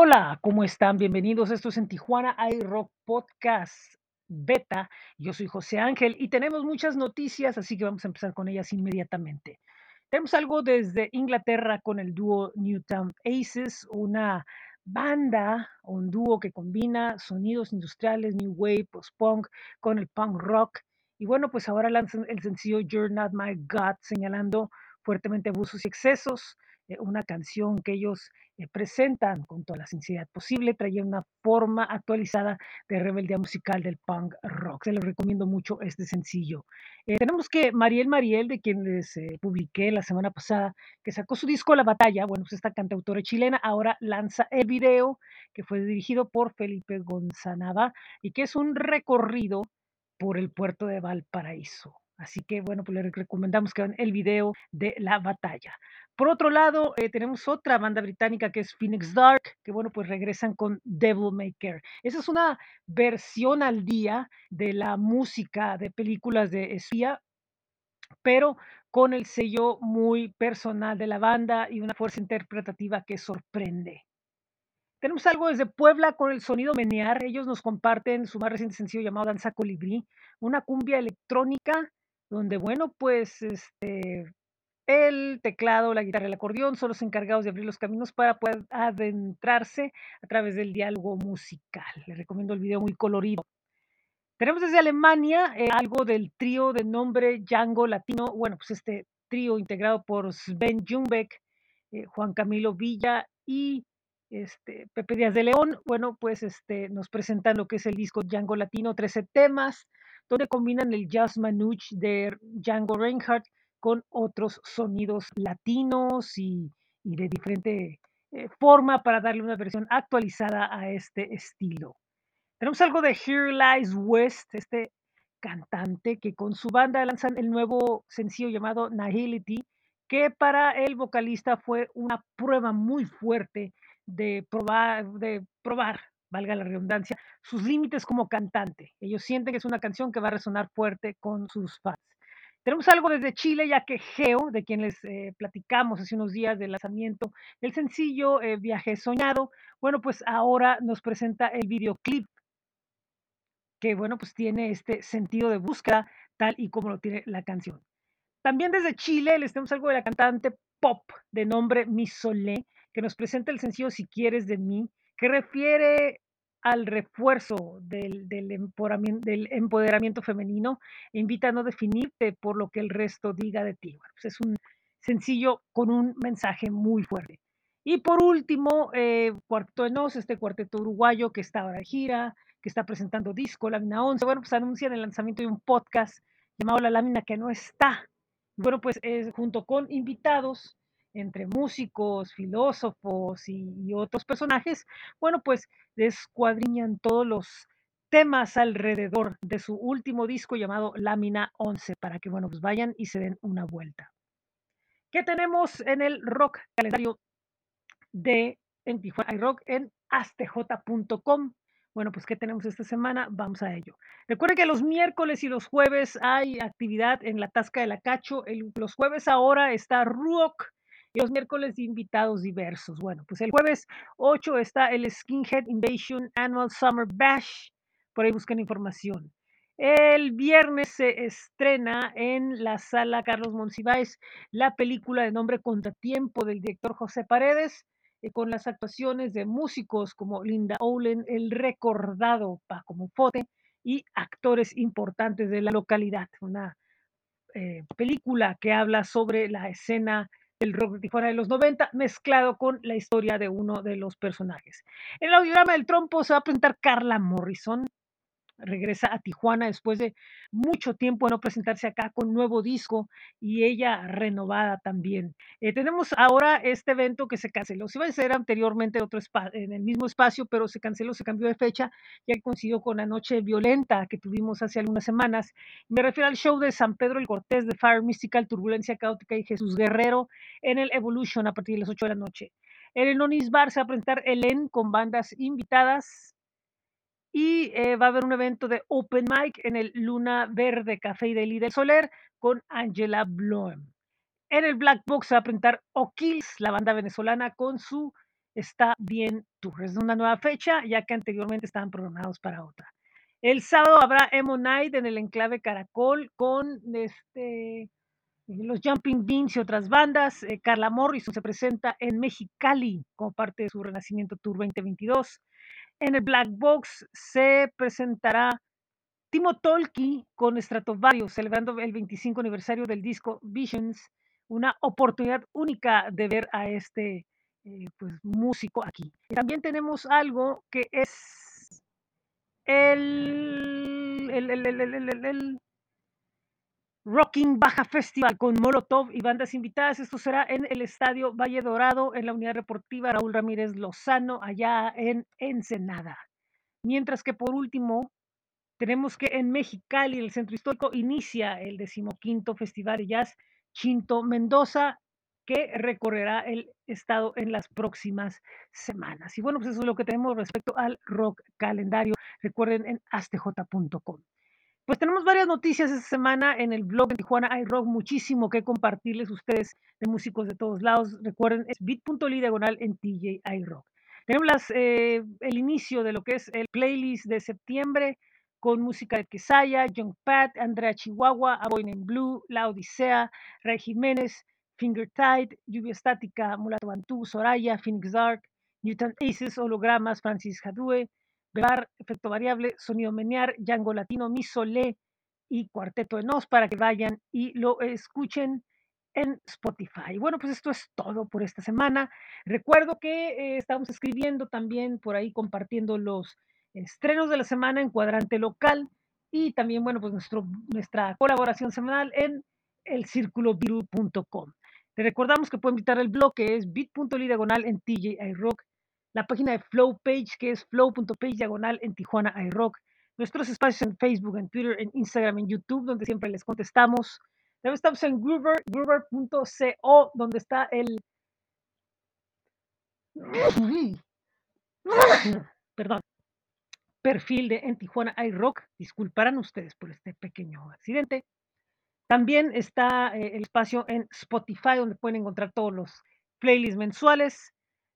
Hola, ¿cómo están? Bienvenidos. Esto es en Tijuana iRock Podcast Beta. Yo soy José Ángel y tenemos muchas noticias, así que vamos a empezar con ellas inmediatamente. Tenemos algo desde Inglaterra con el dúo Newtown Aces, una banda, un dúo que combina sonidos industriales, new wave, post-punk con el punk rock. Y bueno, pues ahora lanzan el sencillo You're Not My God, señalando fuertemente abusos y excesos, una canción que ellos eh, presentan con toda la sinceridad posible, trayendo una forma actualizada de rebeldía musical del punk rock. Se les recomiendo mucho este sencillo. Eh, tenemos que Mariel Mariel, de quien les eh, publiqué la semana pasada, que sacó su disco La Batalla, bueno, pues esta cantautora chilena ahora lanza el video que fue dirigido por Felipe Gonzanaba y que es un recorrido por el puerto de Valparaíso. Así que bueno, pues les recomendamos que vean el video de La Batalla. Por otro lado, eh, tenemos otra banda británica que es Phoenix Dark, que bueno, pues regresan con Devil Care. Esa es una versión al día de la música de películas de espía, pero con el sello muy personal de la banda y una fuerza interpretativa que sorprende. Tenemos algo desde Puebla con el sonido Menear. Ellos nos comparten su más reciente sencillo llamado Danza Colibrí, una cumbia electrónica donde, bueno, pues este, el teclado, la guitarra el acordeón son los encargados de abrir los caminos para poder adentrarse a través del diálogo musical. Les recomiendo el video muy colorido. Tenemos desde Alemania eh, algo del trío de nombre Django Latino. Bueno, pues este trío integrado por Sven Jungbeck, eh, Juan Camilo Villa y este, Pepe Díaz de León. Bueno, pues este, nos presentan lo que es el disco Django Latino, 13 temas, donde combinan el jazz manouche de Django Reinhardt con otros sonidos latinos y, de diferente eh, forma para darle una versión actualizada a este estilo. Tenemos algo de Here Lies West, este cantante que con su banda lanzan el nuevo sencillo llamado Nihility, que para el vocalista fue una prueba muy fuerte de probar, valga la redundancia, sus límites como cantante. Ellos sienten que es una canción que va a resonar fuerte con sus fans. Tenemos algo desde Chile, ya que Geo, de quien les eh, platicamos hace unos días del lanzamiento del sencillo eh, Viaje Soñado, bueno, pues ahora nos presenta el videoclip que, bueno, pues tiene este sentido de búsqueda tal y como lo tiene la canción. También desde Chile les tenemos algo de la cantante pop de nombre Misolé, que nos presenta el sencillo Si quieres de mí, que refiere al refuerzo del, empoderamiento, femenino invita a no definirte por lo que el resto diga de ti. Pues es un sencillo con un mensaje muy fuerte. Y por último, eh, Cuarteto de Nos, este cuarteto uruguayo que está ahora de gira, que está presentando disco, Lámina 11. Bueno, pues anuncian el lanzamiento de un podcast llamado La Lámina que no está. Bueno, pues es junto con invitados entre músicos, filósofos y, otros personajes, bueno, pues descuadriñan todos los temas alrededor de su último disco llamado Lámina 11 para que, bueno, pues vayan y se den una vuelta. ¿Qué tenemos en el rock calendario de en Tijuana iRock en astj.com? Bueno, pues ¿qué tenemos esta semana? Vamos a ello. Recuerden que los miércoles y los jueves hay actividad en la Tasca de la Cacho. El- los jueves ahora está Rock y los miércoles invitados diversos. Bueno, pues el jueves 8 está el Skinhead Invasion Annual Summer Bash. Por ahí busquen información. El viernes se estrena en la sala Carlos Monsiváis la película de nombre Contratiempo del director José Paredes eh, con las actuaciones de músicos como Linda Olen, el recordado Paco Mufote y actores importantes de la localidad. Una eh, película que habla sobre la escena del rock de Tijuana de los 90 mezclado con la historia de uno de los personajes. En el audiograma del trompo se va a presentar Carla Morrison, regresa a Tijuana después de mucho tiempo de no presentarse acá con nuevo disco y ella renovada también. Eh, tenemos ahora este evento que se canceló. Se iba a hacer anteriormente otro en el mismo espacio, pero se canceló, se cambió de fecha, ya que coincidió con la noche violenta que tuvimos hace algunas semanas. Me refiero al show de San Pedro el Cortés de Fire Mystical, Turbulencia Caótica y Jesús Guerrero en el Evolution a partir de las 8 de la noche. En el Nonis Bar se va a presentar Elen con bandas invitadas y eh, va a haber un evento de open mic en el Luna Verde Café y Deli del Soler con Angela Bloem. En el Black Box se va a presentar O'Kills, la banda venezolana, con su Está Bien Tour. Es una nueva fecha, ya que anteriormente estaban programados para otra. El sábado habrá Emo Night en el enclave Caracol con este, los Jumping Beans y otras bandas. Eh, Carla Morrison se presenta en Mexicali como parte de su Renacimiento Tour 2022. En el Black Box se presentará Timo Tolki con Stratovarius, celebrando el 25 aniversario del disco Visions, una oportunidad única de ver a este eh, pues, músico aquí. También tenemos algo que es el, el, el, el, Rocking Baja Festival con Molotov y bandas invitadas. Esto será en el Estadio Valle Dorado, en la Unidad Deportiva Raúl Ramírez Lozano, allá en Ensenada. Mientras que por último, tenemos que en Mexicali, el centro histórico, inicia el decimoquinto Festival de Jazz Chinto Mendoza, que recorrerá el estado en las próximas semanas. Y bueno, pues eso es lo que tenemos respecto al rock calendario. Recuerden en astj.com. Pues tenemos varias noticias esta semana en el blog de Tijuana iRock, muchísimo que compartirles ustedes de músicos de todos lados. Recuerden, es bit.ly diagonal en TJ iRock. Tenemos las, eh, el inicio de lo que es el playlist de septiembre con música de Quesaya, Young Pat, Andrea Chihuahua, Aboyne en Blue, La Odisea, Ray Jiménez, Finger Tide, Lluvia Estática, Mulato Bantú, Soraya, Phoenix Dark, Newton Aces, Hologramas, Francis Jadue, Bebar, Efecto Variable, Sonido Menear, Django Latino, Misolé y Cuarteto de Nos para que vayan y lo escuchen en Spotify. Bueno, pues esto es todo por esta semana. Recuerdo que eh, estamos escribiendo también por ahí compartiendo los estrenos de la semana en cuadrante local y también, bueno, pues nuestro, nuestra colaboración semanal en elcirculoviru.com. Te recordamos que pueden visitar el blog que es bit.ly diagonal en TJ Rock la página de Flow Page, que es flow.page diagonal en Tijuana iRock, nuestros espacios en Facebook, en Twitter, en Instagram, en YouTube, donde siempre les contestamos. También estamos en Groover, groover.co, donde está el... Perdón. Perfil de en Tijuana iRock. Disculparán ustedes por este pequeño accidente. También está eh, el espacio en Spotify, donde pueden encontrar todos los playlists mensuales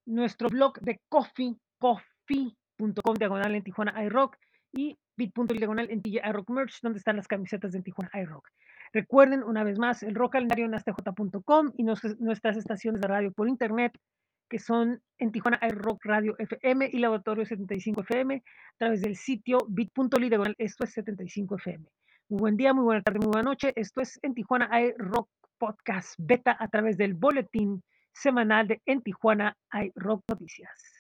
nuestro blog de coffee, coffee.com diagonal en Tijuana iRock y bit.ly diagonal en TJ iRock Merch, donde están las camisetas de Tijuana iRock. Recuerden una vez más el rock calendario en astj.com y nuestras estaciones de radio por internet que son en Tijuana iRock Radio FM y Laboratorio 75 FM a través del sitio bit.ly diagonal esto es 75 FM. Muy buen día, muy buena tarde, muy buena noche. Esto es en Tijuana iRock Podcast Beta a través del boletín semanal de En Tijuana hay Rock Noticias.